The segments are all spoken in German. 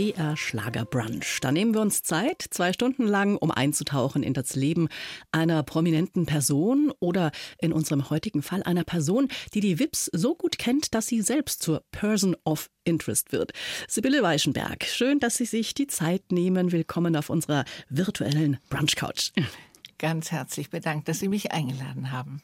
BR Schlager Brunch. Da nehmen wir uns Zeit, zwei Stunden lang, um einzutauchen in das Leben einer prominenten Person oder in unserem heutigen Fall einer Person, die die Wips so gut kennt, dass sie selbst zur Person of Interest wird. Sibylle Weichenberg, schön, dass Sie sich die Zeit nehmen. Willkommen auf unserer virtuellen Brunch Couch. Ganz herzlich bedankt, dass Sie mich eingeladen haben.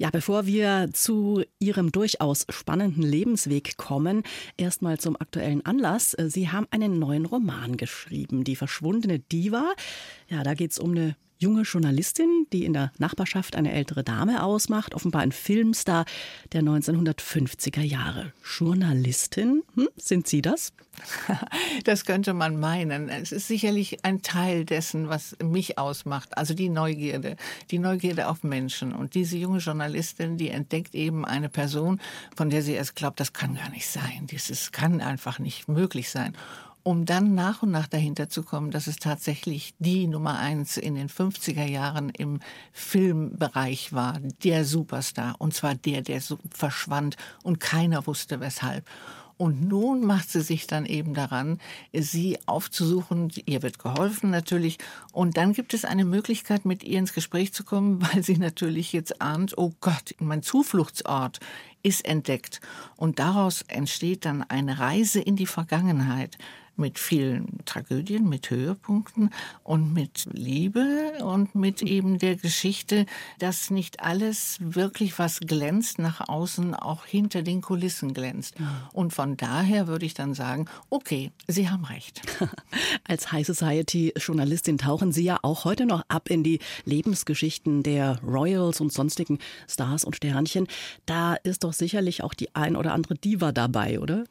Ja, bevor wir zu Ihrem durchaus spannenden Lebensweg kommen, erstmal zum aktuellen Anlass. Sie haben einen neuen Roman geschrieben, Die verschwundene Diva. Ja, da geht's um eine junge Journalistin, die in der Nachbarschaft eine ältere Dame ausmacht, offenbar ein Filmstar der 1950er Jahre. Journalistin, hm, sind Sie das? Das könnte man meinen. Es ist sicherlich ein Teil dessen, was mich ausmacht. Also die Neugierde, die Neugierde auf Menschen. Und diese junge Journalistin, die entdeckt eben eine Person, von der sie erst glaubt, das kann gar nicht sein. Dieses kann einfach nicht möglich sein um dann nach und nach dahinter zu kommen, dass es tatsächlich die Nummer eins in den 50er Jahren im Filmbereich war, der Superstar, und zwar der, der so verschwand und keiner wusste weshalb. Und nun macht sie sich dann eben daran, sie aufzusuchen. Ihr wird geholfen natürlich. Und dann gibt es eine Möglichkeit, mit ihr ins Gespräch zu kommen, weil sie natürlich jetzt ahnt, oh Gott, mein Zufluchtsort ist entdeckt. Und daraus entsteht dann eine Reise in die Vergangenheit mit vielen Tragödien, mit Höhepunkten und mit Liebe und mit eben der Geschichte, dass nicht alles wirklich was glänzt nach außen, auch hinter den Kulissen glänzt. Und von daher würde ich dann sagen, okay, Sie haben recht. Als High Society Journalistin tauchen Sie ja auch heute noch ab in die Lebensgeschichten der Royals und sonstigen Stars und Sternchen. Da ist doch sicherlich auch die ein oder andere Diva dabei, oder?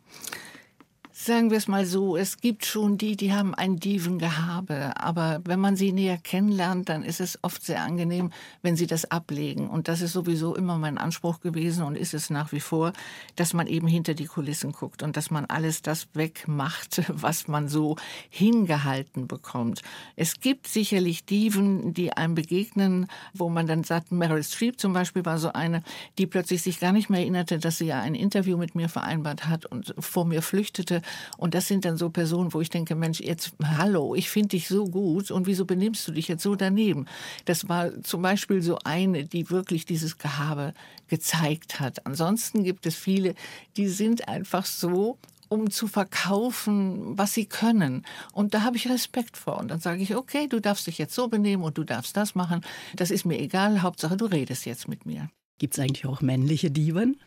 Sagen wir es mal so, es gibt schon die, die haben ein Divengehabe, aber wenn man sie näher kennenlernt, dann ist es oft sehr angenehm, wenn sie das ablegen. Und das ist sowieso immer mein Anspruch gewesen und ist es nach wie vor, dass man eben hinter die Kulissen guckt und dass man alles das wegmacht, was man so hingehalten bekommt. Es gibt sicherlich Diven, die einem begegnen, wo man dann sagt, Meryl Streep zum Beispiel war so eine, die plötzlich sich gar nicht mehr erinnerte, dass sie ja ein Interview mit mir vereinbart hat und vor mir flüchtete und das sind dann so Personen, wo ich denke, Mensch, jetzt, hallo, ich finde dich so gut und wieso benimmst du dich jetzt so daneben? Das war zum Beispiel so eine, die wirklich dieses Gehabe gezeigt hat. Ansonsten gibt es viele, die sind einfach so um zu verkaufen, was sie können. Und da habe ich Respekt vor. Und dann sage ich, okay, du darfst dich jetzt so benehmen und du darfst das machen. Das ist mir egal. Hauptsache, du redest jetzt mit mir. Gibt es eigentlich auch männliche Diven?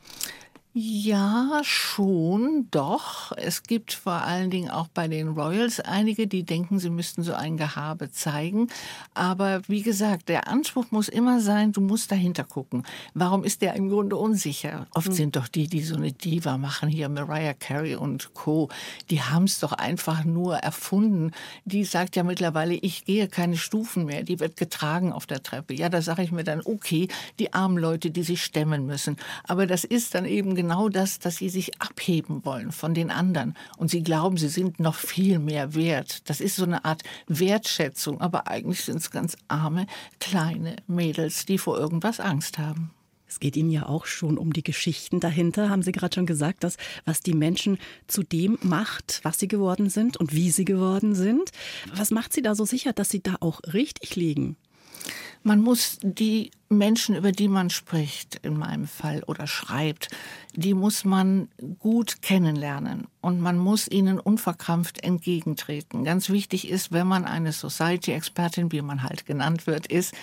Ja, schon, doch. Es gibt vor allen Dingen auch bei den Royals einige, die denken, sie müssten so ein Gehabe zeigen. Aber wie gesagt, der Anspruch muss immer sein, du musst dahinter gucken. Warum ist der im Grunde unsicher? Oft mhm. sind doch die, die so eine Diva machen, hier Mariah Carey und Co., die haben es doch einfach nur erfunden. Die sagt ja mittlerweile, ich gehe keine Stufen mehr, die wird getragen auf der Treppe. Ja, da sage ich mir dann, okay, die armen Leute, die sich stemmen müssen. Aber das ist dann eben genau das, dass sie sich abheben wollen von den anderen. Und sie glauben, sie sind noch viel mehr wert. Das ist so eine Art Wertschätzung. Aber eigentlich sind es ganz arme, kleine Mädels, die vor irgendwas Angst haben. Es geht Ihnen ja auch schon um die Geschichten dahinter, haben Sie gerade schon gesagt, dass was die Menschen zu dem macht, was sie geworden sind und wie sie geworden sind. Was macht Sie da so sicher, dass Sie da auch richtig liegen? Man muss die Menschen, über die man spricht, in meinem Fall oder schreibt, die muss man gut kennenlernen und man muss ihnen unverkrampft entgegentreten. Ganz wichtig ist, wenn man eine Society-Expertin, wie man halt genannt wird, ist,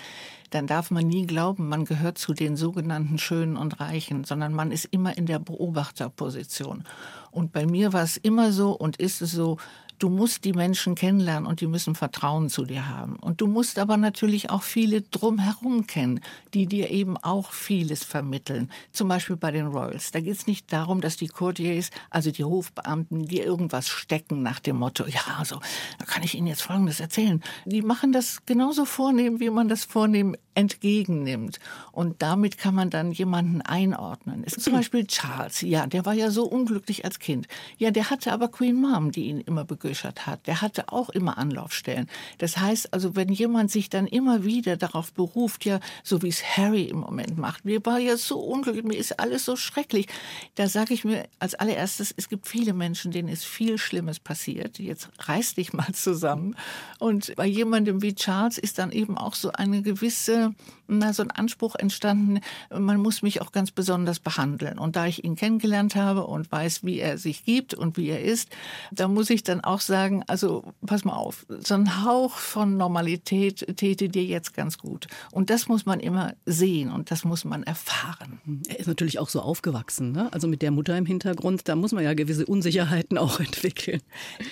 dann darf man nie glauben, man gehört zu den sogenannten Schönen und Reichen, sondern man ist immer in der Beobachterposition. Und bei mir war es immer so und ist es so, Du musst die Menschen kennenlernen und die müssen Vertrauen zu dir haben. Und du musst aber natürlich auch viele drumherum kennen, die dir eben auch vieles vermitteln. Zum Beispiel bei den Royals. Da geht es nicht darum, dass die Courtiers, also die Hofbeamten, dir irgendwas stecken nach dem Motto, ja, also, da kann ich Ihnen jetzt Folgendes erzählen. Die machen das genauso vornehm, wie man das vornehm entgegennimmt. Und damit kann man dann jemanden einordnen. Es ist zum Beispiel Charles, ja, der war ja so unglücklich als Kind. Ja, der hatte aber Queen Mom, die ihn immer begünstigt eingebüschert hat, der hatte auch immer Anlaufstellen. Das heißt also, wenn jemand sich dann immer wieder darauf beruft, ja, so wie es Harry im Moment macht, mir war ja so unglücklich, mir ist alles so schrecklich, da sage ich mir als allererstes, es gibt viele Menschen, denen ist viel Schlimmes passiert. Jetzt reiß dich mal zusammen. Und bei jemandem wie Charles ist dann eben auch so eine gewisse, na, so ein Anspruch entstanden, man muss mich auch ganz besonders behandeln. Und da ich ihn kennengelernt habe und weiß, wie er sich gibt und wie er ist, da muss ich dann auch sagen, also pass mal auf, so ein Hauch von Normalität täte dir jetzt ganz gut. Und das muss man immer sehen und das muss man erfahren. Er ist natürlich auch so aufgewachsen, ne? also mit der Mutter im Hintergrund, da muss man ja gewisse Unsicherheiten auch entwickeln.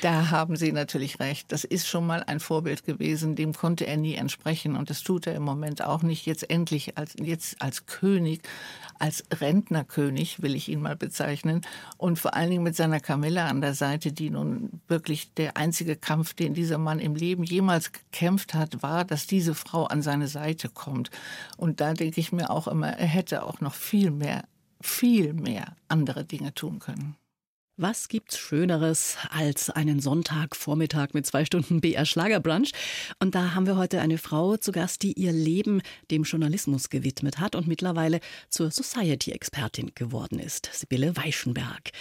Da haben Sie natürlich recht. Das ist schon mal ein Vorbild gewesen, dem konnte er nie entsprechen und das tut er im Moment auch nicht. Jetzt endlich als jetzt als König, als Rentnerkönig will ich ihn mal bezeichnen und vor allen Dingen mit seiner Camilla an der Seite, die nun wirklich der einzige Kampf, den dieser Mann im Leben jemals gekämpft hat, war, dass diese Frau an seine Seite kommt. Und da denke ich mir auch immer, er hätte auch noch viel mehr, viel mehr andere Dinge tun können. Was gibt's Schöneres als einen Sonntagvormittag mit zwei Stunden BR Schlagerbrunch? Und da haben wir heute eine Frau zu Gast, die ihr Leben dem Journalismus gewidmet hat und mittlerweile zur Society-Expertin geworden ist. Sibylle Weichenberg.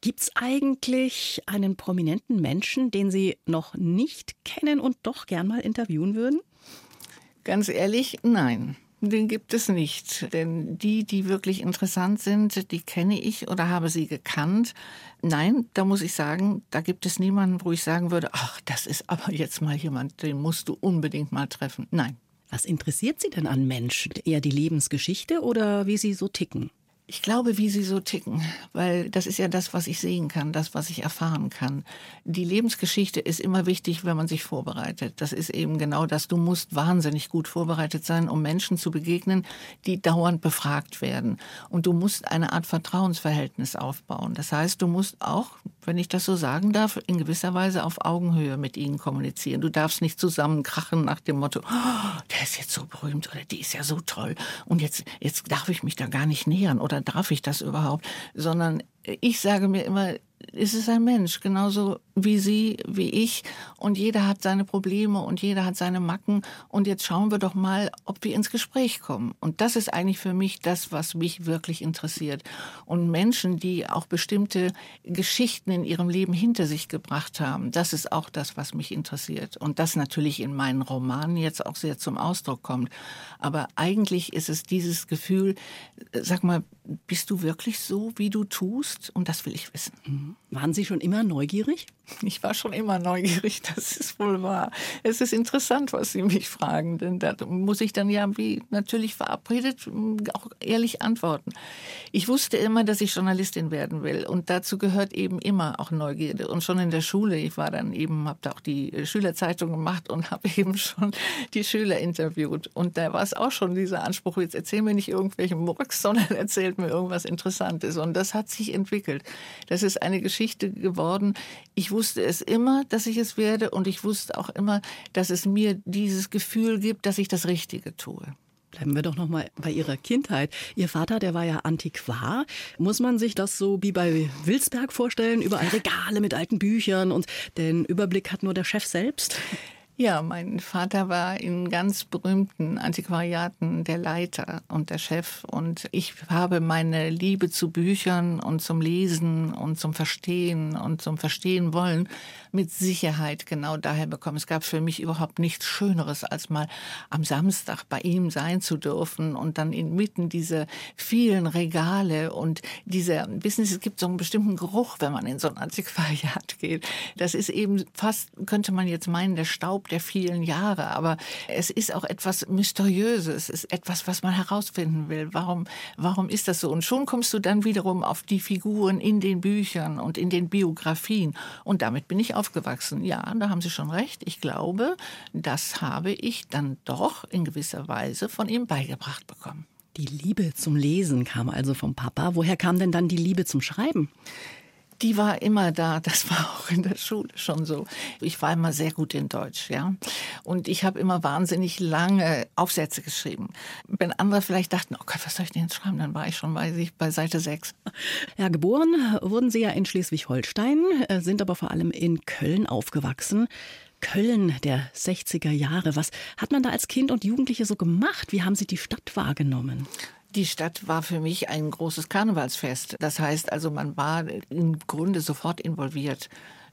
Gibt's eigentlich einen prominenten Menschen, den Sie noch nicht kennen und doch gern mal interviewen würden? Ganz ehrlich, nein. Den gibt es nicht, denn die, die wirklich interessant sind, die kenne ich oder habe sie gekannt. Nein, da muss ich sagen, da gibt es niemanden, wo ich sagen würde, ach, das ist aber jetzt mal jemand, den musst du unbedingt mal treffen. Nein. Was interessiert Sie denn an Menschen? Eher die Lebensgeschichte oder wie sie so ticken? Ich glaube, wie sie so ticken, weil das ist ja das, was ich sehen kann, das, was ich erfahren kann. Die Lebensgeschichte ist immer wichtig, wenn man sich vorbereitet. Das ist eben genau das. Du musst wahnsinnig gut vorbereitet sein, um Menschen zu begegnen, die dauernd befragt werden. Und du musst eine Art Vertrauensverhältnis aufbauen. Das heißt, du musst auch, wenn ich das so sagen darf, in gewisser Weise auf Augenhöhe mit ihnen kommunizieren. Du darfst nicht zusammenkrachen nach dem Motto, oh, der ist jetzt so berühmt oder die ist ja so toll und jetzt, jetzt darf ich mich da gar nicht nähern oder darf ich das überhaupt? Sondern ich sage mir immer, es ist ein Mensch, genauso wie Sie, wie ich. Und jeder hat seine Probleme und jeder hat seine Macken. Und jetzt schauen wir doch mal, ob wir ins Gespräch kommen. Und das ist eigentlich für mich das, was mich wirklich interessiert. Und Menschen, die auch bestimmte Geschichten in ihrem Leben hinter sich gebracht haben, das ist auch das, was mich interessiert. Und das natürlich in meinen Romanen jetzt auch sehr zum Ausdruck kommt. Aber eigentlich ist es dieses Gefühl, sag mal, bist du wirklich so, wie du tust? Und das will ich wissen. Waren Sie schon immer neugierig? Ich war schon immer neugierig, das ist wohl wahr. Es ist interessant, was Sie mich fragen, denn da muss ich dann ja wie natürlich verabredet auch ehrlich antworten. Ich wusste immer, dass ich Journalistin werden will und dazu gehört eben immer auch Neugierde. Und schon in der Schule, ich war dann eben, habe da auch die Schülerzeitung gemacht und habe eben schon die Schüler interviewt. Und da war es auch schon dieser Anspruch, jetzt erzähl mir nicht irgendwelchen Murks, sondern erzählt mir irgendwas Interessantes. Und das hat sich entwickelt. Das ist eine Geschichte geworden. Ich wusste es immer, dass ich es werde und ich wusste auch immer, dass es mir dieses Gefühl gibt, dass ich das Richtige tue. Bleiben wir doch noch mal bei Ihrer Kindheit. Ihr Vater, der war ja Antiquar. Muss man sich das so wie bei Wilsberg vorstellen? Überall Regale mit alten Büchern und den Überblick hat nur der Chef selbst? Ja, mein Vater war in ganz berühmten Antiquariaten der Leiter und der Chef. Und ich habe meine Liebe zu Büchern und zum Lesen und zum Verstehen und zum Verstehen wollen mit Sicherheit genau daher bekommen. Es gab für mich überhaupt nichts Schöneres, als mal am Samstag bei ihm sein zu dürfen und dann inmitten dieser vielen Regale und dieser, Sie, es gibt so einen bestimmten Geruch, wenn man in so ein Antiquariat geht. Das ist eben fast, könnte man jetzt meinen, der Staub der vielen Jahre, aber es ist auch etwas Mysteriöses, es ist etwas, was man herausfinden will. Warum, warum ist das so? Und schon kommst du dann wiederum auf die Figuren in den Büchern und in den Biografien. Und damit bin ich aufgewachsen. Ja, da haben Sie schon recht. Ich glaube, das habe ich dann doch in gewisser Weise von ihm beigebracht bekommen. Die Liebe zum Lesen kam also vom Papa. Woher kam denn dann die Liebe zum Schreiben? Die war immer da. Das war auch in der Schule schon so. Ich war immer sehr gut in Deutsch, ja. Und ich habe immer wahnsinnig lange Aufsätze geschrieben. Wenn andere vielleicht dachten, oh Gott, was soll ich denn jetzt schreiben? Dann war ich schon, weiß ich, bei Seite 6. Ja, geboren wurden Sie ja in Schleswig-Holstein, äh, sind aber vor allem in Köln aufgewachsen. Köln der 60er Jahre. Was hat man da als Kind und Jugendliche so gemacht? Wie haben Sie die Stadt wahrgenommen? Die Stadt war für mich ein großes Karnevalsfest. Das heißt also, man war im Grunde sofort involviert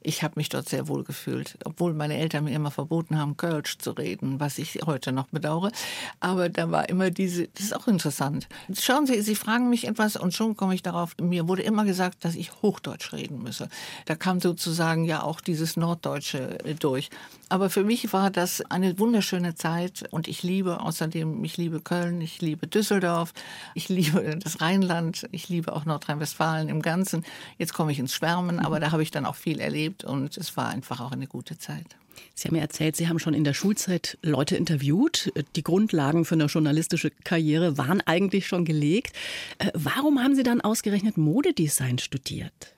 ich habe mich dort sehr wohl gefühlt, obwohl meine Eltern mir immer verboten haben, Kölsch zu reden, was ich heute noch bedauere. Aber da war immer diese, das ist auch interessant. Schauen Sie, Sie fragen mich etwas und schon komme ich darauf, mir wurde immer gesagt, dass ich Hochdeutsch reden müsse. Da kam sozusagen ja auch dieses Norddeutsche äh, durch. Aber für mich war das eine wunderschöne Zeit und ich liebe außerdem, ich liebe Köln, ich liebe Düsseldorf, ich liebe das Rheinland, ich liebe auch Nordrhein-Westfalen im Ganzen. Jetzt komme ich ins Schwärmen, aber da habe ich dann auch viel erlebt erlebt und es war einfach auch eine gute Zeit. Sie haben mir erzählt, Sie haben schon in der Schulzeit Leute interviewt. Die Grundlagen für eine journalistische Karriere waren eigentlich schon gelegt. Äh, warum haben Sie dann ausgerechnet Modedesign studiert?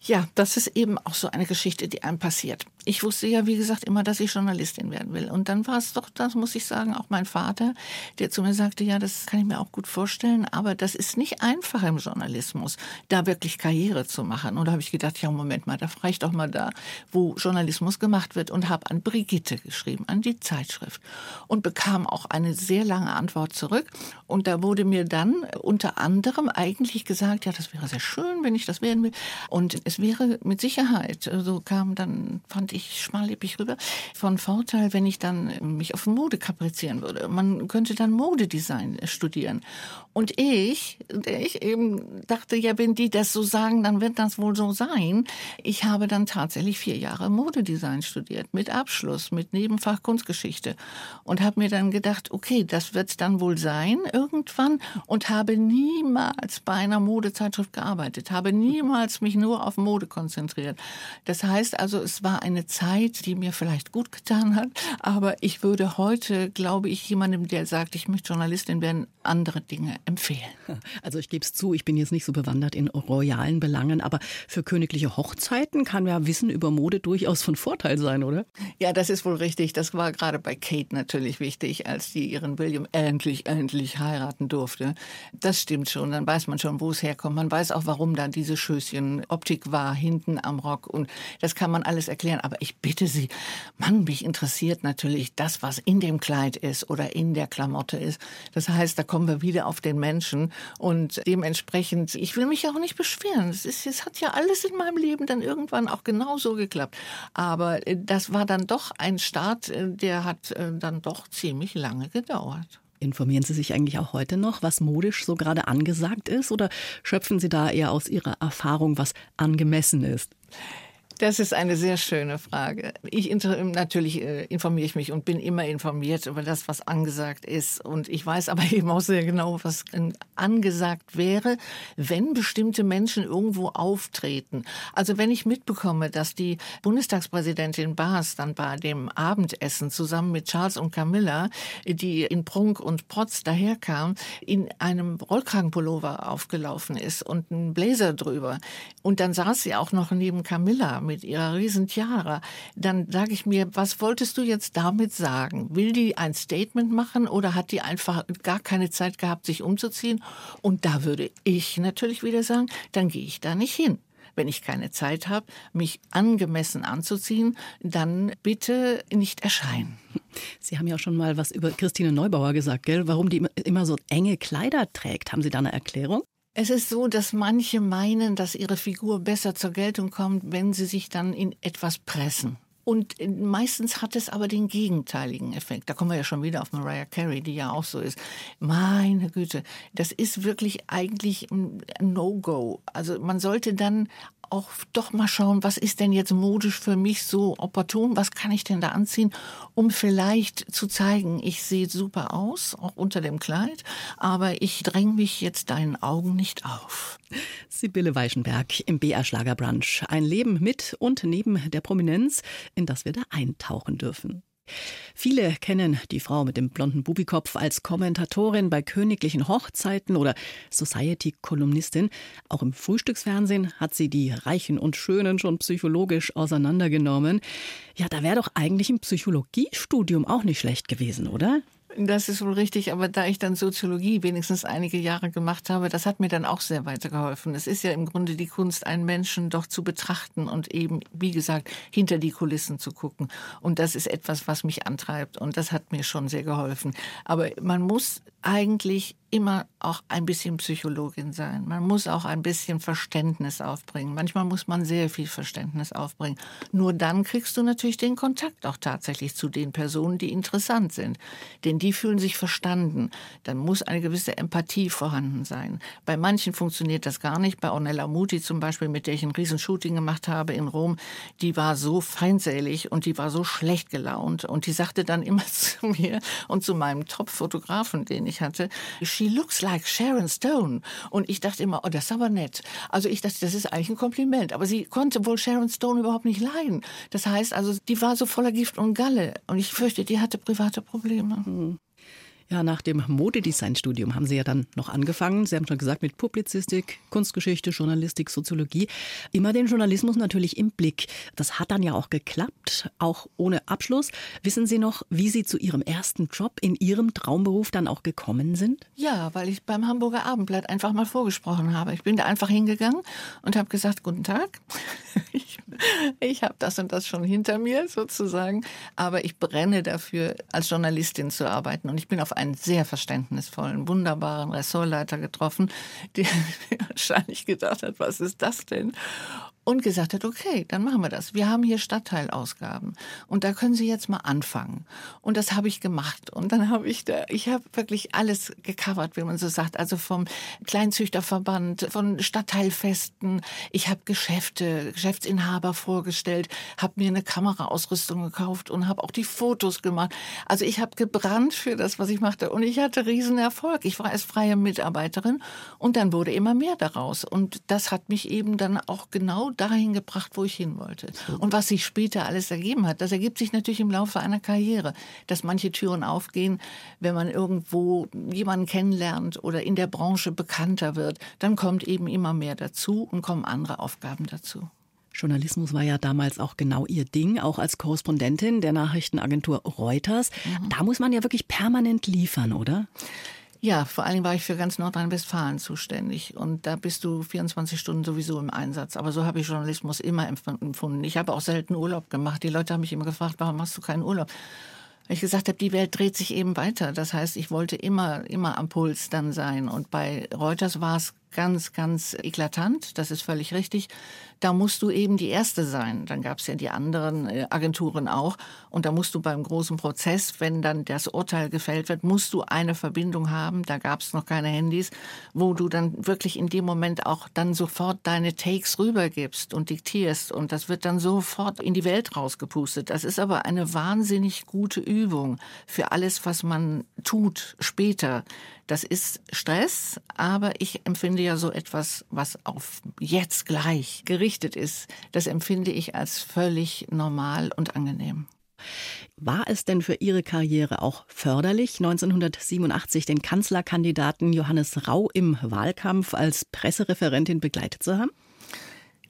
Ja, das ist eben auch so eine Geschichte, die einem passiert. Ich wusste ja, wie gesagt, immer, dass ich Journalistin werden will. Und dann war es doch, das muss ich sagen, auch mein Vater, der zu mir sagte, ja, das kann ich mir auch gut vorstellen, aber das ist nicht einfach im Journalismus, da wirklich Karriere zu machen. Und da habe ich gedacht, ja, Moment mal, da frage ich doch mal da, wo Journalismus gemacht wird und habe an Brigitte geschrieben, an die Zeitschrift und bekam auch eine sehr lange Antwort zurück. Und da wurde mir dann unter anderem eigentlich gesagt, ja, das wäre sehr schön, wenn ich das werden will. Und es wäre mit Sicherheit, so also kam dann, fand ich schmallippig rüber, von Vorteil, wenn ich dann mich auf Mode kaprizieren würde. Man könnte dann Modedesign studieren. Und ich, ich eben dachte, ja, wenn die das so sagen, dann wird das wohl so sein. Ich habe dann tatsächlich vier Jahre Modedesign studiert, mit Abschluss, mit Nebenfach Kunstgeschichte. Und habe mir dann gedacht, okay, das wird dann wohl sein irgendwann. Und habe niemals bei einer Modezeitschrift gearbeitet, habe niemals mich nur auf Mode konzentriert. Das heißt also, es war eine Zeit, die mir vielleicht gut getan hat, aber ich würde heute, glaube ich, jemandem, der sagt, ich möchte Journalistin werden, andere Dinge empfehlen. Also ich gebe es zu, ich bin jetzt nicht so bewandert in royalen Belangen, aber für königliche Hochzeiten kann ja Wissen über Mode durchaus von Vorteil sein, oder? Ja, das ist wohl richtig. Das war gerade bei Kate natürlich wichtig, als die ihren William endlich, endlich heiraten durfte. Das stimmt schon. Dann weiß man schon, wo es herkommt. Man weiß auch, warum da diese Schößchen Optik war hinten am Rock. Und das kann man alles erklären. Aber ich bitte Sie, Mann, mich interessiert natürlich das, was in dem Kleid ist oder in der Klamotte ist. Das heißt, da kommen wir wieder auf den Menschen. Und dementsprechend, ich will mich auch nicht beschweren. Es, ist, es hat ja alles in meinem Leben dann irgendwann auch genauso geklappt. Aber äh, das war dann doch ein Start, äh, der hat äh, dann doch ziemlich lange gedauert. Informieren Sie sich eigentlich auch heute noch, was modisch so gerade angesagt ist? Oder schöpfen Sie da eher aus Ihrer Erfahrung, was angemessen ist? Das ist eine sehr schöne Frage. Ich natürlich äh, informiere ich mich und bin immer informiert über das, was angesagt ist. Und ich weiß aber eben auch sehr genau, was angesagt wäre, wenn bestimmte Menschen irgendwo auftreten. Also wenn ich mitbekomme, dass die Bundestagspräsidentin Baas dann bei dem Abendessen zusammen mit Charles und Camilla, die in Prunk und Protz daherkam, in einem Rollkragenpullover aufgelaufen ist und ein Blazer drüber. Und dann saß sie auch noch neben Camilla mit ihrer riesen Tiara, dann sage ich mir, was wolltest du jetzt damit sagen? Will die ein Statement machen oder hat die einfach gar keine Zeit gehabt, sich umzuziehen? Und da würde ich natürlich wieder sagen, dann gehe ich da nicht hin. Wenn ich keine Zeit habe, mich angemessen anzuziehen, dann bitte nicht erscheinen. Sie haben ja auch schon mal was über Christine Neubauer gesagt, gell? Warum die immer so enge Kleider trägt. Haben Sie da eine Erklärung? Es ist so, dass manche meinen, dass ihre Figur besser zur Geltung kommt, wenn sie sich dann in etwas pressen. Und äh, meistens hat es aber den gegenteiligen Effekt. Da kommen wir ja schon wieder auf Mariah Carey, die ja auch so ist. Meine Güte, das ist wirklich eigentlich ein No-Go. Also man sollte dann auch doch mal schauen, was ist denn jetzt modisch für mich so opportun, was kann ich denn da anziehen, um vielleicht zu zeigen, ich sehe super aus, auch unter dem Kleid, aber ich dränge mich jetzt deinen Augen nicht auf. Sibylle Weichenberg im BR Schlagerbrunch. Ein Leben mit und neben der Prominenz, in das wir da eintauchen dürfen. Viele kennen die Frau mit dem blonden Bubikopf als Kommentatorin bei königlichen Hochzeiten oder Society-Kolumnistin. Auch im Frühstücksfernsehen hat sie die Reichen und Schönen schon psychologisch auseinandergenommen. Ja, da wäre doch eigentlich ein Psychologiestudium auch nicht schlecht gewesen, oder? Das ist wohl richtig, aber da ich dann Soziologie wenigstens einige Jahre gemacht habe, das hat mir dann auch sehr weitergeholfen. Es ist ja im Grunde die Kunst, einen Menschen doch zu betrachten und eben, wie gesagt, hinter die Kulissen zu gucken. Und das ist etwas, was mich antreibt und das hat mir schon sehr geholfen. Aber man muss eigentlich immer auch ein bisschen Psychologin sein. Man muss auch ein bisschen Verständnis aufbringen. Manchmal muss man sehr viel Verständnis aufbringen. Nur dann kriegst du natürlich den Kontakt auch tatsächlich zu den Personen, die interessant sind. Denn die fühlen sich verstanden. Dann muss eine gewisse Empathie vorhanden sein. Bei manchen funktioniert das gar nicht. Bei Ornella Muti zum Beispiel, mit der ich ein Riesenshooting gemacht habe in Rom, die war so feindselig und die war so schlecht gelaunt. Und die sagte dann immer zu mir und zu meinem Top-Fotografen, den ich hatte, she looks like Sharon Stone. Und ich dachte immer, oh, das ist aber nett. Also ich dachte, das ist eigentlich ein Kompliment. Aber sie konnte wohl Sharon Stone überhaupt nicht leiden. Das heißt also, die war so voller Gift und Galle. Und ich fürchte, die hatte private Probleme. Hm. Ja, nach dem Modedesign-Studium haben Sie ja dann noch angefangen. Sie haben schon gesagt, mit Publizistik, Kunstgeschichte, Journalistik, Soziologie. Immer den Journalismus natürlich im Blick. Das hat dann ja auch geklappt, auch ohne Abschluss. Wissen Sie noch, wie Sie zu Ihrem ersten Job in Ihrem Traumberuf dann auch gekommen sind? Ja, weil ich beim Hamburger Abendblatt einfach mal vorgesprochen habe. Ich bin da einfach hingegangen und habe gesagt, guten Tag. Ich, ich habe das und das schon hinter mir sozusagen, aber ich brenne dafür, als Journalistin zu arbeiten. Und ich bin auf einen sehr verständnisvollen, wunderbaren Ressortleiter getroffen, der wahrscheinlich gedacht hat, was ist das denn? Und gesagt hat, okay, dann machen wir das. Wir haben hier Stadtteilausgaben und da können Sie jetzt mal anfangen. Und das habe ich gemacht. Und dann habe ich da, ich habe wirklich alles gecovert, wie man so sagt. Also vom Kleinzüchterverband, von Stadtteilfesten. Ich habe Geschäfte, Geschäftsinhaber vorgestellt, habe mir eine Kameraausrüstung gekauft und habe auch die Fotos gemacht. Also ich habe gebrannt für das, was ich machte. Und ich hatte riesen Erfolg. Ich war als freie Mitarbeiterin und dann wurde immer mehr daraus. Und das hat mich eben dann auch genau dahin gebracht, wo ich hin wollte. Und was sich später alles ergeben hat, das ergibt sich natürlich im Laufe einer Karriere, dass manche Türen aufgehen, wenn man irgendwo jemanden kennenlernt oder in der Branche bekannter wird, dann kommt eben immer mehr dazu und kommen andere Aufgaben dazu. Journalismus war ja damals auch genau ihr Ding, auch als Korrespondentin der Nachrichtenagentur Reuters. Mhm. Da muss man ja wirklich permanent liefern, oder? Ja, vor allen Dingen war ich für ganz Nordrhein-Westfalen zuständig. Und da bist du 24 Stunden sowieso im Einsatz. Aber so habe ich Journalismus immer empfunden. Ich habe auch selten Urlaub gemacht. Die Leute haben mich immer gefragt, warum machst du keinen Urlaub? Weil ich gesagt habe, die Welt dreht sich eben weiter. Das heißt, ich wollte immer, immer am Puls dann sein. Und bei Reuters war es ganz, ganz eklatant. Das ist völlig richtig. Da musst du eben die Erste sein. Dann gab es ja die anderen äh, Agenturen auch. Und da musst du beim großen Prozess, wenn dann das Urteil gefällt wird, musst du eine Verbindung haben. Da gab es noch keine Handys, wo du dann wirklich in dem Moment auch dann sofort deine Takes rübergibst und diktierst. Und das wird dann sofort in die Welt rausgepustet. Das ist aber eine wahnsinnig gute Übung für alles, was man tut später. Das ist Stress, aber ich empfinde ja so etwas, was auf jetzt gleich gerichtet ist, das empfinde ich als völlig normal und angenehm. War es denn für Ihre Karriere auch förderlich, 1987 den Kanzlerkandidaten Johannes Rau im Wahlkampf als Pressereferentin begleitet zu haben?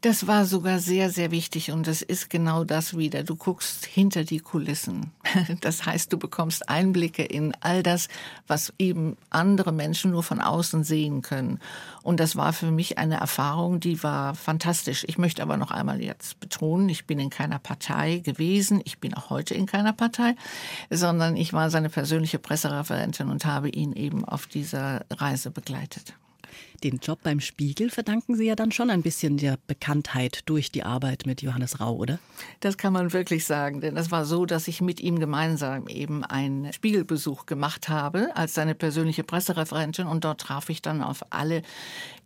Das war sogar sehr, sehr wichtig und das ist genau das wieder. Du guckst hinter die Kulissen. Das heißt, du bekommst Einblicke in all das, was eben andere Menschen nur von außen sehen können. Und das war für mich eine Erfahrung, die war fantastisch. Ich möchte aber noch einmal jetzt betonen, ich bin in keiner Partei gewesen. Ich bin auch heute in keiner Partei, sondern ich war seine persönliche Pressereferentin und habe ihn eben auf dieser Reise begleitet. Den Job beim Spiegel verdanken Sie ja dann schon ein bisschen der Bekanntheit durch die Arbeit mit Johannes Rau, oder? Das kann man wirklich sagen, denn es war so, dass ich mit ihm gemeinsam eben einen Spiegelbesuch gemacht habe als seine persönliche Pressereferentin und dort traf ich dann auf alle,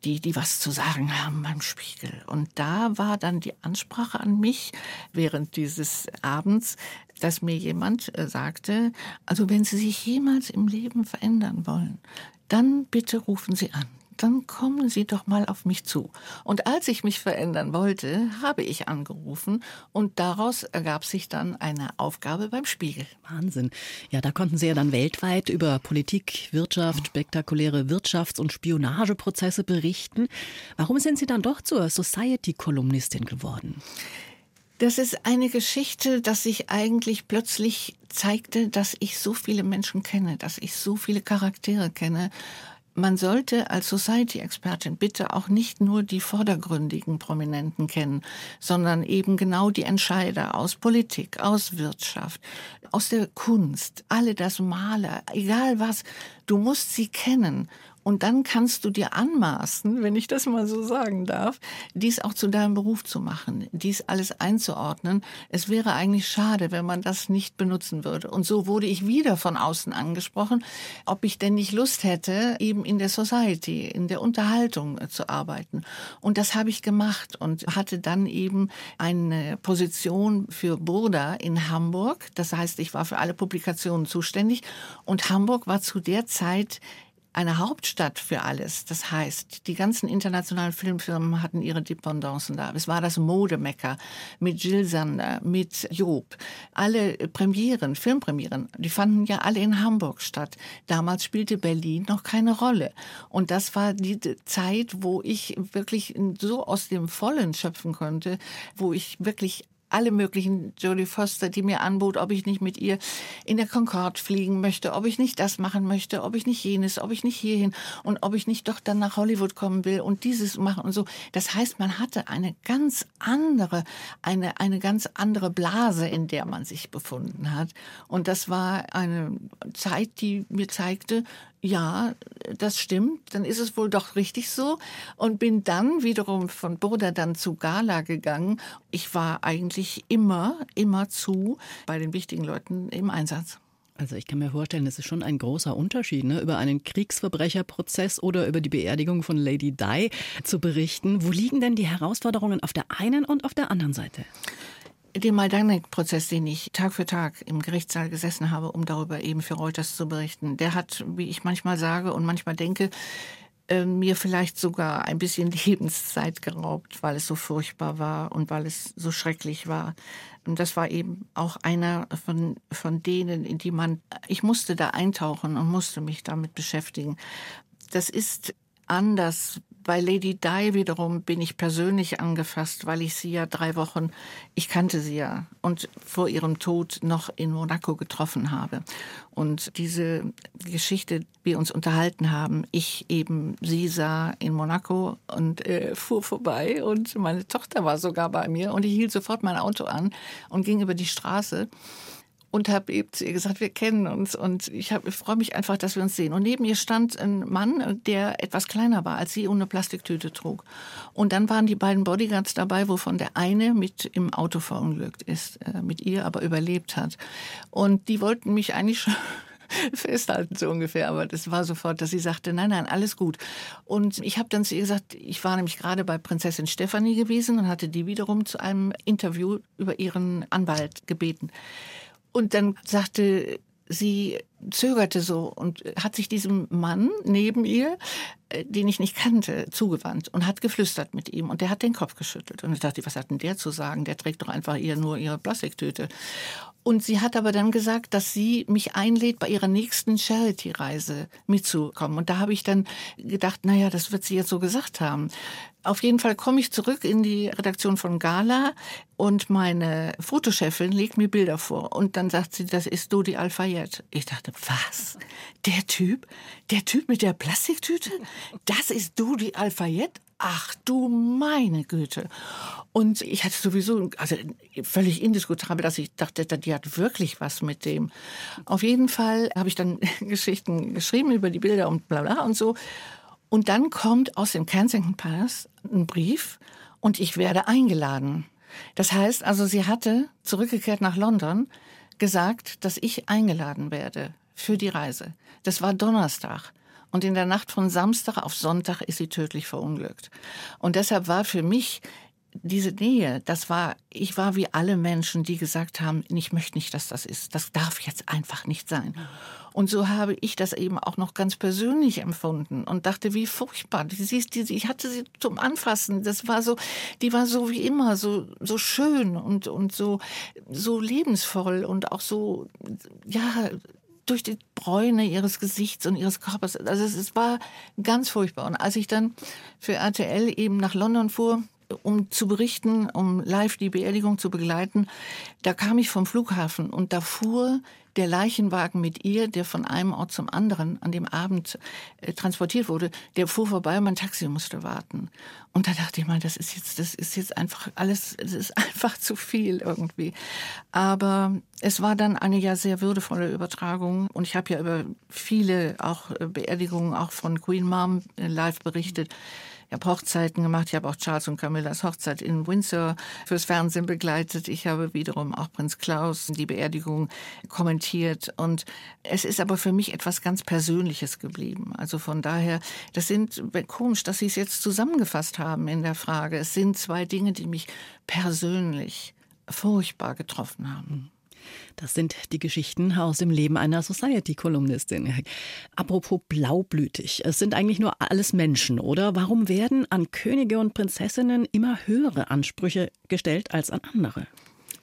die, die was zu sagen haben beim Spiegel. Und da war dann die Ansprache an mich während dieses Abends, dass mir jemand äh, sagte, also wenn Sie sich jemals im Leben verändern wollen, dann bitte rufen Sie an dann kommen Sie doch mal auf mich zu. Und als ich mich verändern wollte, habe ich angerufen und daraus ergab sich dann eine Aufgabe beim Spiegel. Wahnsinn. Ja, da konnten Sie ja dann weltweit über Politik, Wirtschaft, spektakuläre Wirtschafts- und Spionageprozesse berichten. Warum sind Sie dann doch zur Society-Kolumnistin geworden? Das ist eine Geschichte, dass sich eigentlich plötzlich zeigte, dass ich so viele Menschen kenne, dass ich so viele Charaktere kenne. Man sollte als Society-Expertin bitte auch nicht nur die vordergründigen Prominenten kennen, sondern eben genau die Entscheider aus Politik, aus Wirtschaft, aus der Kunst, alle das Maler, egal was. Du musst sie kennen und dann kannst du dir anmaßen, wenn ich das mal so sagen darf, dies auch zu deinem Beruf zu machen, dies alles einzuordnen. Es wäre eigentlich schade, wenn man das nicht benutzen würde. Und so wurde ich wieder von außen angesprochen, ob ich denn nicht Lust hätte, eben in der Society, in der Unterhaltung zu arbeiten. Und das habe ich gemacht und hatte dann eben eine Position für Burda in Hamburg. Das heißt, ich war für alle Publikationen zuständig und Hamburg war zu der Zeit eine Hauptstadt für alles. Das heißt, die ganzen internationalen Filmfirmen hatten ihre Dependancen da. Es war das Modemecker mit Jill Sander, mit Job. Alle Premieren, Filmpremieren, die fanden ja alle in Hamburg statt. Damals spielte Berlin noch keine Rolle. Und das war die Zeit, wo ich wirklich so aus dem Vollen schöpfen konnte, wo ich wirklich alle möglichen Jodie Foster, die mir anbot, ob ich nicht mit ihr in der Concorde fliegen möchte, ob ich nicht das machen möchte, ob ich nicht jenes, ob ich nicht hierhin und ob ich nicht doch dann nach Hollywood kommen will und dieses machen und so. Das heißt, man hatte eine ganz andere, eine, eine ganz andere Blase, in der man sich befunden hat. Und das war eine Zeit, die mir zeigte, ja, das stimmt, dann ist es wohl doch richtig so. Und bin dann wiederum von Burda dann zu Gala gegangen. Ich war eigentlich immer, immer zu bei den wichtigen Leuten im Einsatz. Also ich kann mir vorstellen, das ist schon ein großer Unterschied, ne? über einen Kriegsverbrecherprozess oder über die Beerdigung von Lady Di zu berichten. Wo liegen denn die Herausforderungen auf der einen und auf der anderen Seite? Den Majdanek-Prozess, den ich Tag für Tag im Gerichtssaal gesessen habe, um darüber eben für Reuters zu berichten, der hat, wie ich manchmal sage und manchmal denke, äh, mir vielleicht sogar ein bisschen Lebenszeit geraubt, weil es so furchtbar war und weil es so schrecklich war. Und das war eben auch einer von, von denen, in die man, ich musste da eintauchen und musste mich damit beschäftigen. Das ist anders bei Lady Di wiederum bin ich persönlich angefasst, weil ich sie ja drei Wochen, ich kannte sie ja und vor ihrem Tod noch in Monaco getroffen habe. Und diese Geschichte, wir uns unterhalten haben, ich eben sie sah in Monaco und äh, fuhr vorbei und meine Tochter war sogar bei mir und ich hielt sofort mein Auto an und ging über die Straße und habe eben zu ihr gesagt, wir kennen uns und ich, ich freue mich einfach, dass wir uns sehen. Und neben ihr stand ein Mann, der etwas kleiner war als sie und eine Plastiktüte trug. Und dann waren die beiden Bodyguards dabei, wovon der eine mit im Auto verunglückt ist, äh, mit ihr aber überlebt hat. Und die wollten mich eigentlich schon festhalten so ungefähr. Aber das war sofort, dass sie sagte, nein, nein, alles gut. Und ich habe dann zu ihr gesagt, ich war nämlich gerade bei Prinzessin Stephanie gewesen und hatte die wiederum zu einem Interview über ihren Anwalt gebeten. Und dann sagte sie, zögerte so und hat sich diesem Mann neben ihr, äh, den ich nicht kannte, zugewandt und hat geflüstert mit ihm. Und der hat den Kopf geschüttelt. Und ich dachte, was hat denn der zu sagen? Der trägt doch einfach ihr nur ihre Plastiktüte. Und sie hat aber dann gesagt, dass sie mich einlädt, bei ihrer nächsten Charity-Reise mitzukommen. Und da habe ich dann gedacht, naja, das wird sie jetzt so gesagt haben. Auf jeden Fall komme ich zurück in die Redaktion von Gala und meine Fotochefin legt mir Bilder vor. Und dann sagt sie, das ist Dodi Al-Fayed. Ich dachte, was? Der Typ? Der Typ mit der Plastiktüte? Das ist Dodi Al-Fayed? Ach du meine Güte. Und ich hatte sowieso, also völlig indiskutabel, dass ich dachte, die hat wirklich was mit dem. Auf jeden Fall habe ich dann Geschichten geschrieben über die Bilder und bla bla und so. Und dann kommt aus dem Kensington Palace ein Brief und ich werde eingeladen. Das heißt also, sie hatte zurückgekehrt nach London gesagt, dass ich eingeladen werde für die Reise. Das war Donnerstag. Und in der Nacht von Samstag auf Sonntag ist sie tödlich verunglückt. Und deshalb war für mich diese Nähe, das war, ich war wie alle Menschen, die gesagt haben, ich möchte nicht, dass das ist. Das darf jetzt einfach nicht sein. Und so habe ich das eben auch noch ganz persönlich empfunden und dachte, wie furchtbar. Ich hatte sie zum Anfassen. Das war so, die war so wie immer, so, so schön und, und so, so lebensvoll und auch so, ja, durch die Bräune ihres Gesichts und ihres Körpers. Also es, es war ganz furchtbar. Und als ich dann für RTL eben nach London fuhr, um zu berichten, um live die Beerdigung zu begleiten, da kam ich vom Flughafen und da fuhr der Leichenwagen mit ihr, der von einem Ort zum anderen an dem Abend äh, transportiert wurde, der fuhr vorbei und mein Taxi musste warten. Und da dachte ich mal, das ist jetzt, das ist jetzt einfach alles, das ist einfach zu viel irgendwie. Aber es war dann eine ja sehr würdevolle Übertragung und ich habe ja über viele auch äh, Beerdigungen auch von Queen Mom äh, live berichtet. Ich habe Hochzeiten gemacht. Ich habe auch Charles und Camillas Hochzeit in Windsor fürs Fernsehen begleitet. Ich habe wiederum auch Prinz Klaus die Beerdigung kommentiert. Und es ist aber für mich etwas ganz Persönliches geblieben. Also von daher, das sind komisch, dass Sie es jetzt zusammengefasst haben in der Frage. Es sind zwei Dinge, die mich persönlich furchtbar getroffen haben. Das sind die Geschichten aus dem Leben einer Society-Kolumnistin. Apropos blaublütig, es sind eigentlich nur alles Menschen, oder? Warum werden an Könige und Prinzessinnen immer höhere Ansprüche gestellt als an andere?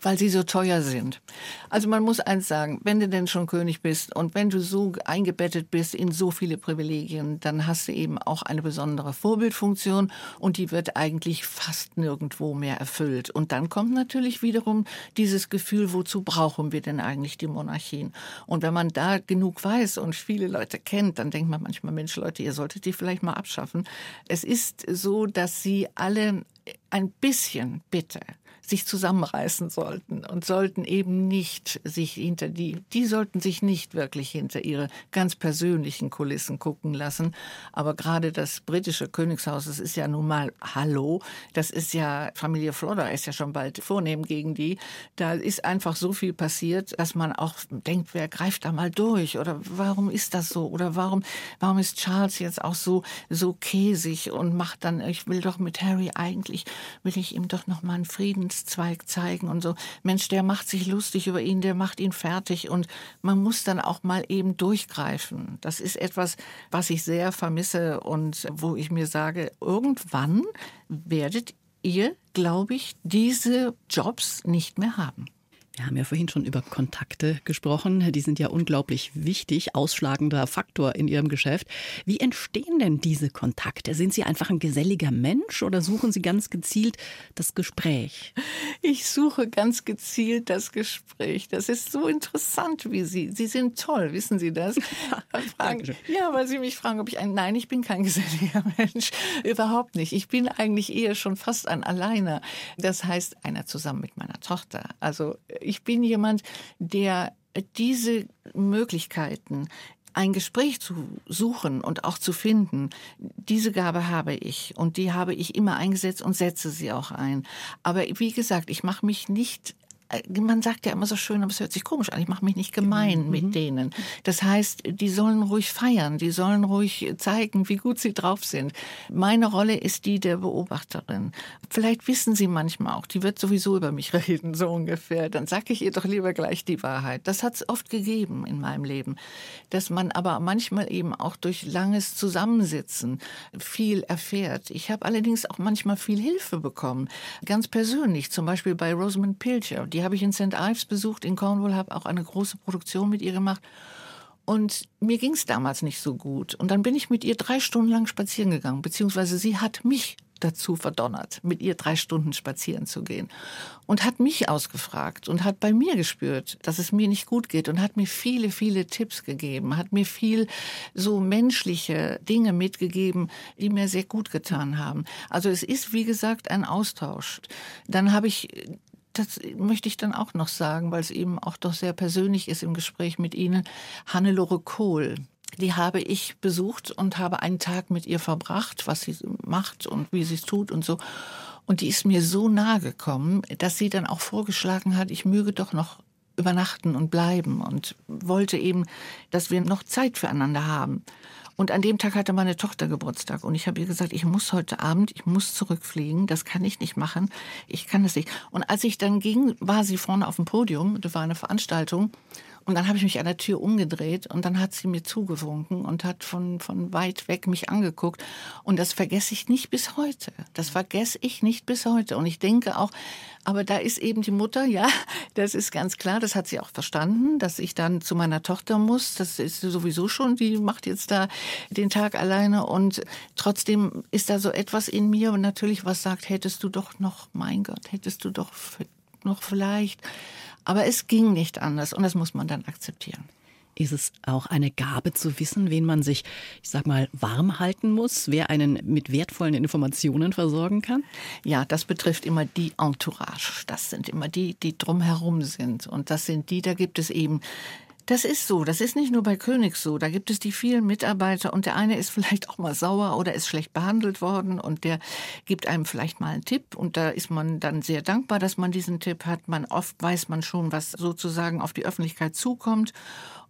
Weil sie so teuer sind. Also man muss eins sagen, wenn du denn schon König bist und wenn du so eingebettet bist in so viele Privilegien, dann hast du eben auch eine besondere Vorbildfunktion und die wird eigentlich fast nirgendwo mehr erfüllt. Und dann kommt natürlich wiederum dieses Gefühl, wozu brauchen wir denn eigentlich die Monarchien? Und wenn man da genug weiß und viele Leute kennt, dann denkt man manchmal, Mensch Leute, ihr solltet die vielleicht mal abschaffen. Es ist so, dass sie alle ein bisschen bitte sich zusammenreißen sollten und sollten eben nicht sich hinter die, die sollten sich nicht wirklich hinter ihre ganz persönlichen Kulissen gucken lassen. Aber gerade das britische Königshaus, das ist ja nun mal Hallo, das ist ja, Familie Flodder ist ja schon bald vornehm gegen die. Da ist einfach so viel passiert, dass man auch denkt, wer greift da mal durch oder warum ist das so oder warum, warum ist Charles jetzt auch so, so käsig und macht dann, ich will doch mit Harry eigentlich, will ich ihm doch noch mal einen Friedens Zweig zeigen und so. Mensch, der macht sich lustig über ihn, der macht ihn fertig und man muss dann auch mal eben durchgreifen. Das ist etwas, was ich sehr vermisse und wo ich mir sage, irgendwann werdet ihr, glaube ich, diese Jobs nicht mehr haben. Wir haben ja vorhin schon über Kontakte gesprochen. Die sind ja unglaublich wichtig, ausschlagender Faktor in Ihrem Geschäft. Wie entstehen denn diese Kontakte? Sind Sie einfach ein geselliger Mensch oder suchen Sie ganz gezielt das Gespräch? Ich suche ganz gezielt das Gespräch. Das ist so interessant, wie Sie. Sie sind toll, wissen Sie das? fragen, ja, weil Sie mich fragen, ob ich ein. Nein, ich bin kein geselliger Mensch. Überhaupt nicht. Ich bin eigentlich eher schon fast ein Alleiner. Das heißt, einer zusammen mit meiner Tochter. Also ich bin jemand, der diese Möglichkeiten, ein Gespräch zu suchen und auch zu finden, diese Gabe habe ich und die habe ich immer eingesetzt und setze sie auch ein. Aber wie gesagt, ich mache mich nicht man sagt ja immer so schön, aber es hört sich komisch an, ich mache mich nicht gemein mhm. mit denen. Das heißt, die sollen ruhig feiern, die sollen ruhig zeigen, wie gut sie drauf sind. Meine Rolle ist die der Beobachterin. Vielleicht wissen sie manchmal auch, die wird sowieso über mich reden, so ungefähr. Dann sage ich ihr doch lieber gleich die Wahrheit. Das hat es oft gegeben in meinem Leben. Dass man aber manchmal eben auch durch langes Zusammensitzen viel erfährt. Ich habe allerdings auch manchmal viel Hilfe bekommen. Ganz persönlich, zum Beispiel bei Rosamund Pilcher. Die die habe ich in St. Ives besucht, in Cornwall, habe auch eine große Produktion mit ihr gemacht. Und mir ging es damals nicht so gut. Und dann bin ich mit ihr drei Stunden lang spazieren gegangen, beziehungsweise sie hat mich dazu verdonnert, mit ihr drei Stunden spazieren zu gehen. Und hat mich ausgefragt und hat bei mir gespürt, dass es mir nicht gut geht und hat mir viele, viele Tipps gegeben, hat mir viel so menschliche Dinge mitgegeben, die mir sehr gut getan haben. Also es ist, wie gesagt, ein Austausch. Dann habe ich das möchte ich dann auch noch sagen, weil es eben auch doch sehr persönlich ist im Gespräch mit Ihnen, Hannelore Kohl. Die habe ich besucht und habe einen Tag mit ihr verbracht, was sie macht und wie sie es tut und so. Und die ist mir so nahe gekommen, dass sie dann auch vorgeschlagen hat, ich möge doch noch übernachten und bleiben und wollte eben, dass wir noch Zeit füreinander haben. Und an dem Tag hatte meine Tochter Geburtstag. Und ich habe ihr gesagt, ich muss heute Abend, ich muss zurückfliegen, das kann ich nicht machen, ich kann das nicht. Und als ich dann ging, war sie vorne auf dem Podium, da war eine Veranstaltung Und dann habe ich mich an der Tür umgedreht und dann hat sie mir zugewunken und hat von, von weit weg mich angeguckt. Und das vergesse ich nicht bis heute. Das vergesse ich nicht bis heute. Und ich denke auch, aber da ist eben die Mutter, ja, das ist ganz klar, das hat sie auch verstanden, dass ich dann zu meiner Tochter muss. Das ist sowieso schon, die macht jetzt da den Tag alleine. Und trotzdem ist da so etwas in mir und natürlich was sagt, hättest du doch noch, mein Gott, hättest du doch noch vielleicht. Aber es ging nicht anders und das muss man dann akzeptieren. Ist es auch eine Gabe zu wissen, wen man sich, ich sag mal, warm halten muss, wer einen mit wertvollen Informationen versorgen kann? Ja, das betrifft immer die Entourage. Das sind immer die, die drumherum sind. Und das sind die, da gibt es eben das ist so. Das ist nicht nur bei Königs so. Da gibt es die vielen Mitarbeiter und der eine ist vielleicht auch mal sauer oder ist schlecht behandelt worden und der gibt einem vielleicht mal einen Tipp und da ist man dann sehr dankbar, dass man diesen Tipp hat. Man oft weiß man schon, was sozusagen auf die Öffentlichkeit zukommt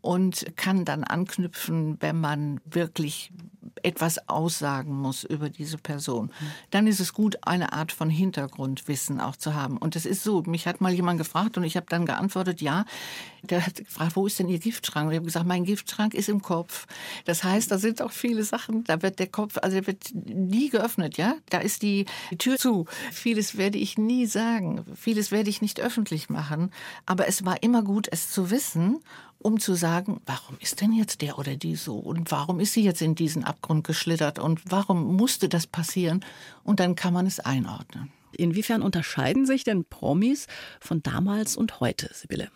und kann dann anknüpfen, wenn man wirklich etwas aussagen muss über diese Person. Dann ist es gut, eine Art von Hintergrundwissen auch zu haben. Und es ist so, mich hat mal jemand gefragt und ich habe dann geantwortet, ja. Der hat gefragt, wo ist denn Ihr Giftschrank? Und ich habe gesagt, mein Giftschrank ist im Kopf. Das heißt, da sind auch viele Sachen, da wird der Kopf, also der wird nie geöffnet, ja. Da ist die Tür zu. Vieles werde ich nie sagen. Vieles werde ich nicht öffentlich machen. Aber es war immer gut, es zu wissen um zu sagen, warum ist denn jetzt der oder die so und warum ist sie jetzt in diesen Abgrund geschlittert und warum musste das passieren und dann kann man es einordnen. Inwiefern unterscheiden sich denn Promis von damals und heute, Sibylle?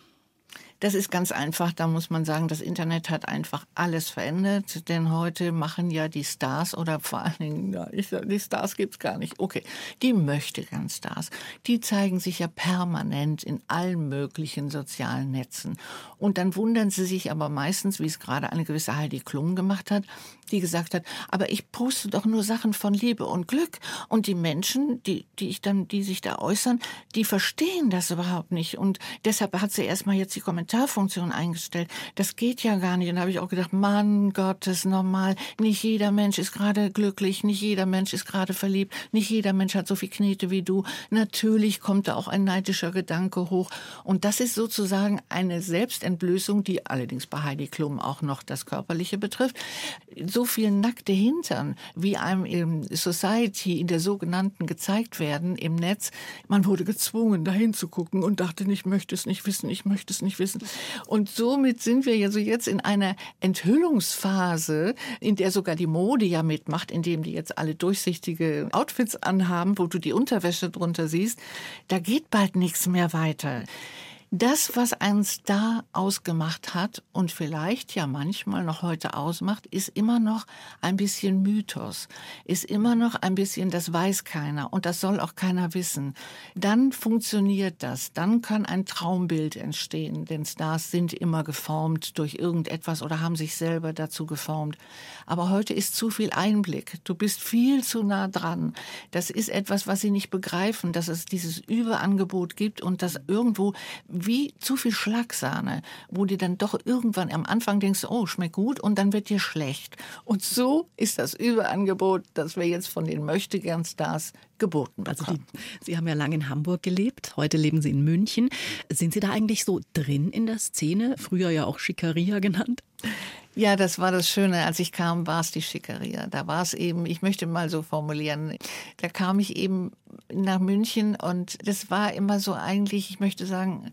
Das ist ganz einfach. Da muss man sagen, das Internet hat einfach alles verändert. Denn heute machen ja die Stars oder vor allen Dingen, ja, ich, die Stars gibt's gar nicht. Okay, die möchte gern Stars. Die zeigen sich ja permanent in allen möglichen sozialen Netzen. Und dann wundern sie sich aber meistens, wie es gerade eine gewisse Heidi Klum gemacht hat, die gesagt hat, aber ich poste doch nur Sachen von Liebe und Glück. Und die Menschen, die, die ich dann, die sich da äußern, die verstehen das überhaupt nicht. Und deshalb hat sie erstmal jetzt die Kommentarfunktion eingestellt. Das geht ja gar nicht. Und da habe ich auch gedacht, Mann Gottes, normal. Nicht jeder Mensch ist gerade glücklich. Nicht jeder Mensch ist gerade verliebt. Nicht jeder Mensch hat so viel Knete wie du. Natürlich kommt da auch ein neidischer Gedanke hoch. Und das ist sozusagen eine Selbstentblößung, die allerdings bei Heidi Klum auch noch das Körperliche betrifft so viel nackte Hintern, wie einem im Society in der sogenannten gezeigt werden im Netz. Man wurde gezwungen, dahin zu gucken und dachte, ich möchte es nicht wissen, ich möchte es nicht wissen. Und somit sind wir ja so jetzt in einer Enthüllungsphase, in der sogar die Mode ja mitmacht, indem die jetzt alle durchsichtige Outfits anhaben, wo du die Unterwäsche drunter siehst. Da geht bald nichts mehr weiter. Das, was einen Star ausgemacht hat und vielleicht ja manchmal noch heute ausmacht, ist immer noch ein bisschen Mythos, ist immer noch ein bisschen, das weiß keiner und das soll auch keiner wissen. Dann funktioniert das, dann kann ein Traumbild entstehen, denn Stars sind immer geformt durch irgendetwas oder haben sich selber dazu geformt. Aber heute ist zu viel Einblick, du bist viel zu nah dran. Das ist etwas, was sie nicht begreifen, dass es dieses Überangebot gibt und dass irgendwo wie zu viel Schlagsahne, wo du dann doch irgendwann am Anfang denkst, oh, schmeckt gut und dann wird dir schlecht. Und so ist das Überangebot, das wir jetzt von den Möchtegern-Stars geboten bekommen. Also die, Sie haben ja lange in Hamburg gelebt, heute leben Sie in München. Sind Sie da eigentlich so drin in der Szene, früher ja auch Schickeria genannt? Ja, das war das Schöne. Als ich kam, war es die Schickeria. Da war es eben, ich möchte mal so formulieren, da kam ich eben nach München und das war immer so eigentlich, ich möchte sagen,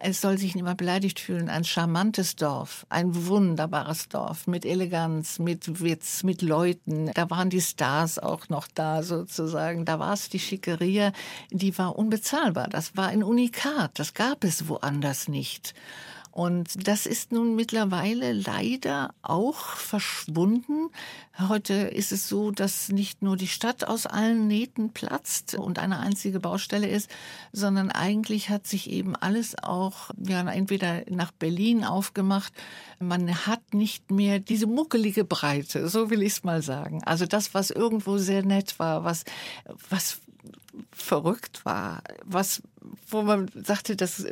es soll sich niemand beleidigt fühlen, ein charmantes Dorf, ein wunderbares Dorf mit Eleganz, mit Witz, mit Leuten. Da waren die Stars auch noch da sozusagen. Da war es die Schickeria, die war unbezahlbar. Das war ein Unikat. Das gab es woanders nicht. Und das ist nun mittlerweile leider auch verschwunden. Heute ist es so, dass nicht nur die Stadt aus allen Nähten platzt und eine einzige Baustelle ist, sondern eigentlich hat sich eben alles auch ja, entweder nach Berlin aufgemacht. Man hat nicht mehr diese muckelige Breite, so will ich es mal sagen. Also das, was irgendwo sehr nett war, was, was verrückt war, was, wo man sagte, das,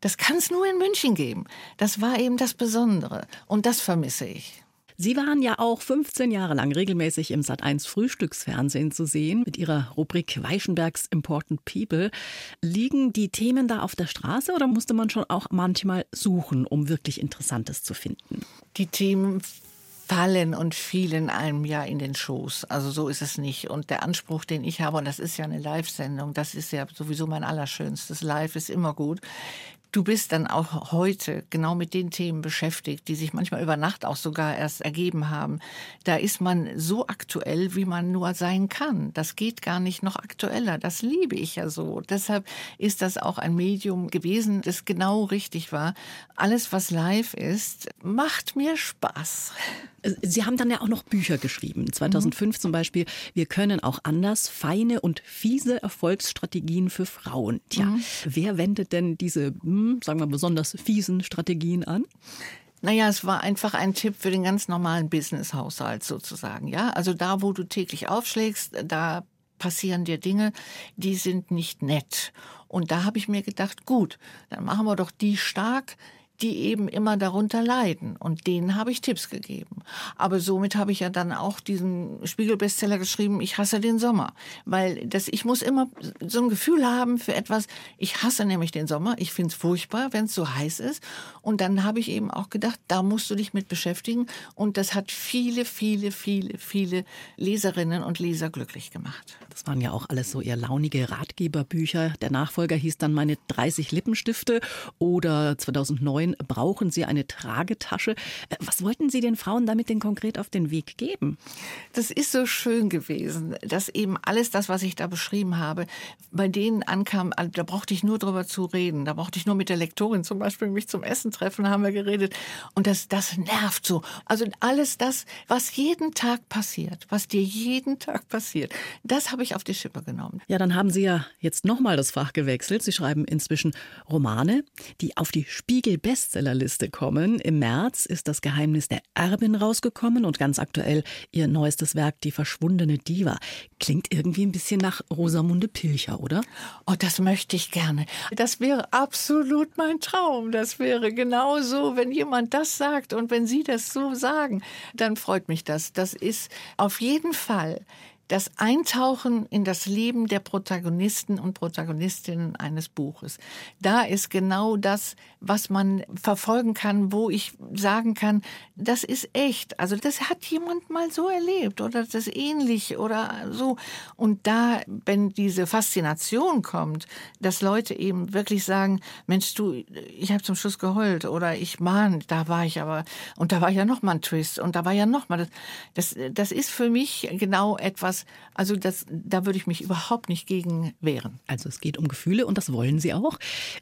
das kann es nur in München geben. Das war eben das Besondere und das vermisse ich. Sie waren ja auch 15 Jahre lang regelmäßig im Sat1 Frühstücksfernsehen zu sehen mit Ihrer Rubrik Weichenbergs Important People. Liegen die Themen da auf der Straße oder musste man schon auch manchmal suchen, um wirklich Interessantes zu finden? Die Themen fallen und fielen einem ja in den Schoß. Also so ist es nicht. Und der Anspruch, den ich habe, und das ist ja eine Live-Sendung, das ist ja sowieso mein Allerschönstes. Live ist immer gut du bist dann auch heute genau mit den Themen beschäftigt, die sich manchmal über Nacht auch sogar erst ergeben haben. Da ist man so aktuell, wie man nur sein kann. Das geht gar nicht noch aktueller. Das liebe ich ja so. Deshalb ist das auch ein Medium gewesen, das genau richtig war. Alles, was live ist, macht mir Spaß. Sie haben dann ja auch noch Bücher geschrieben. 2005 mhm. zum Beispiel, wir können auch anders, feine und fiese Erfolgsstrategien für Frauen. Tja, mhm. wer wendet denn diese, hm, sagen wir, besonders fiesen Strategien an? Naja, es war einfach ein Tipp für den ganz normalen Business-Haushalt sozusagen. Ja, also da, wo du täglich aufschlägst, da passieren dir Dinge, die sind nicht nett. Und da habe ich mir gedacht, gut, dann machen wir doch die stark, die eben immer darunter leiden. Und denen habe ich Tipps gegeben. Aber somit habe ich ja dann auch diesen Spiegelbestseller geschrieben, ich hasse den Sommer. Weil das, ich muss immer so ein Gefühl haben für etwas, ich hasse nämlich den Sommer, ich finde es furchtbar, wenn es so heiß ist. Und dann habe ich eben auch gedacht, da musst du dich mit beschäftigen. Und das hat viele, viele, viele, viele Leserinnen und Leser glücklich gemacht. Das waren ja auch alles so eher launige Ratgeberbücher. Der Nachfolger hieß dann meine 30 Lippenstifte oder 2009 brauchen Sie eine Tragetasche. Äh, was wollten Sie den Frauen damit denn konkret auf den Weg geben? Das ist so schön gewesen, dass eben alles das, was ich da beschrieben habe, bei denen ankam, also da brauchte ich nur drüber zu reden. Da brauchte ich nur mit der Lektorin zum Beispiel mich zum Essen treffen, haben wir geredet. Und das, das nervt so. Also alles das, was jeden Tag passiert, was dir jeden Tag passiert, das habe ich auf die Schippe genommen. Ja, dann haben Sie ja jetzt nochmal das Fach gewechselt. Sie schreiben inzwischen Romane, die auf die Spiegel-Bestsellerliste kommen. Im März ist das Geheimnis der Erbin rausgekommen und ganz aktuell Ihr neuestes Werk Die verschwundene Diva. Klingt irgendwie ein bisschen nach Rosamunde Pilcher, oder? Oh, das möchte ich gerne. Das wäre absolut mein Traum. Das wäre genau so, wenn jemand das sagt und wenn Sie das so sagen, dann freut mich das. Das ist auf jeden Fall das Eintauchen in das Leben der Protagonisten und Protagonistinnen eines Buches. Da ist genau das, was man verfolgen kann, wo ich sagen kann, das ist echt. Also das hat jemand mal so erlebt oder das ist ähnlich oder so. Und da, wenn diese Faszination kommt, dass Leute eben wirklich sagen, Mensch, du, ich habe zum Schluss geheult oder ich, man, da war ich aber, und da war ja noch mal ein Twist und da war ja noch mal, das, das, das ist für mich genau etwas, was, also das, da würde ich mich überhaupt nicht gegen wehren. Also es geht um Gefühle und das wollen Sie auch.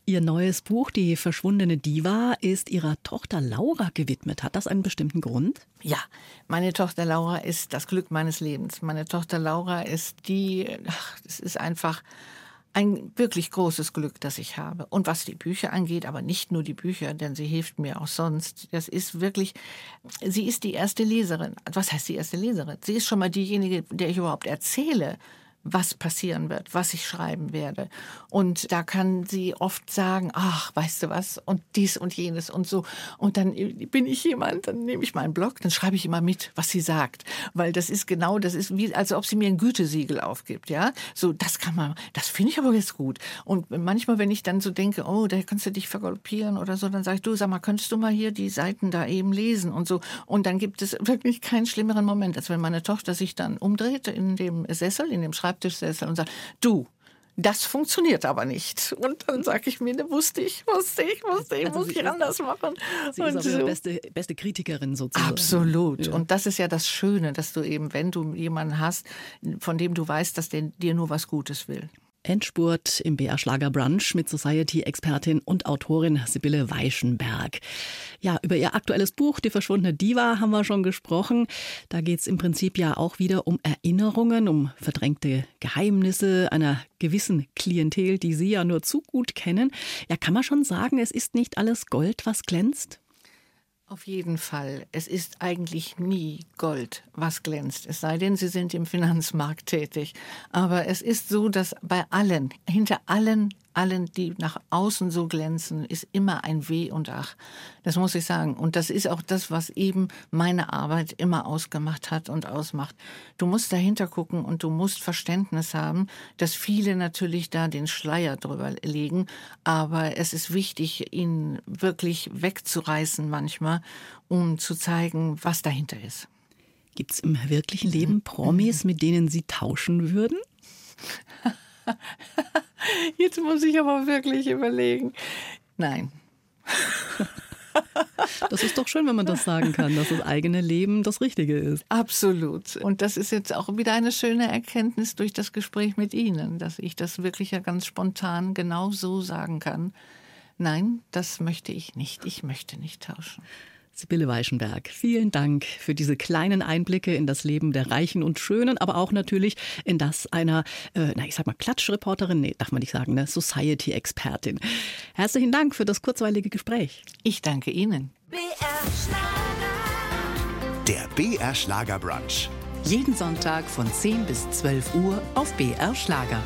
Ihr neues Buch, Die verschwundene Diva, ist Ihrer Tochter Laura gewidmet. Hat das einen bestimmten Grund? Ja, meine Tochter Laura ist das Glück meines Lebens. Meine Tochter Laura ist die, ach, es ist einfach ein wirklich großes Glück, das ich habe. Und was die Bücher angeht, aber nicht nur die Bücher, denn sie hilft mir auch sonst. Das ist wirklich, sie ist die erste Leserin. Was heißt die erste Leserin? Sie ist schon mal diejenige, der ich überhaupt erzähle, was passieren wird, was ich schreiben werde. Und da kann sie oft sagen, ach, weißt du was, und dies und jenes und so. Und dann bin ich jemand, dann nehme ich meinen Blog, dann schreibe ich immer mit, was sie sagt. Weil das ist genau, das ist wie, als ob sie mir ein Gütesiegel aufgibt, ja. So, das kann man, das finde ich aber jetzt gut. Und manchmal, wenn ich dann so denke, oh, da kannst du dich vergaloppieren oder so, dann sage ich, du, sag mal, könntest du mal hier die Seiten da eben lesen und so. Und dann gibt es wirklich keinen schlimmeren Moment, als wenn meine Tochter sich dann umdreht in dem Sessel, in dem Schreibtisch, Schreibtischsessel und sagt, du, das funktioniert aber nicht. Und dann sage ich mir, ne, wusste ich, wusste ich, wusste ich, also muss ich anders machen. Sie und ist so. beste, beste Kritikerin sozusagen. Absolut. Ja. Und das ist ja das Schöne, dass du eben, wenn du jemanden hast, von dem du weißt, dass der dir nur was Gutes will. Endspurt im BR Schlager Brunch mit Society-Expertin und Autorin Sibylle Weichenberg. Ja, über ihr aktuelles Buch Die verschwundene Diva haben wir schon gesprochen. Da geht es im Prinzip ja auch wieder um Erinnerungen, um verdrängte Geheimnisse einer gewissen Klientel, die Sie ja nur zu gut kennen. Ja, kann man schon sagen, es ist nicht alles Gold, was glänzt? Auf jeden Fall. Es ist eigentlich nie Gold, was glänzt. Es sei denn, Sie sind im Finanzmarkt tätig. Aber es ist so, dass bei allen, hinter allen allen, die nach außen so glänzen, ist immer ein Weh und Ach. Das muss ich sagen. Und das ist auch das, was eben meine Arbeit immer ausgemacht hat und ausmacht. Du musst dahinter gucken und du musst Verständnis haben, dass viele natürlich da den Schleier drüber legen. Aber es ist wichtig, ihn wirklich wegzureißen manchmal, um zu zeigen, was dahinter ist. Gibt es im wirklichen Leben Promis, mit denen Sie tauschen würden? Jetzt muss ich aber wirklich überlegen. Nein. Das ist doch schön, wenn man das sagen kann, dass das eigene Leben das Richtige ist. Absolut. Und das ist jetzt auch wieder eine schöne Erkenntnis durch das Gespräch mit Ihnen, dass ich das wirklich ja ganz spontan genau so sagen kann. Nein, das möchte ich nicht. Ich möchte nicht tauschen. Sibylle Weichenberg, vielen Dank für diese kleinen Einblicke in das Leben der Reichen und Schönen, aber auch natürlich in das einer, äh, na ich sag mal Klatschreporterin, nee, darf man nicht sagen, eine Society-Expertin. Herzlichen Dank für das kurzweilige Gespräch. Ich danke Ihnen. BR Schlager. Der BR Schlager Brunch. Jeden Sonntag von 10 bis 12 Uhr auf BR Schlager.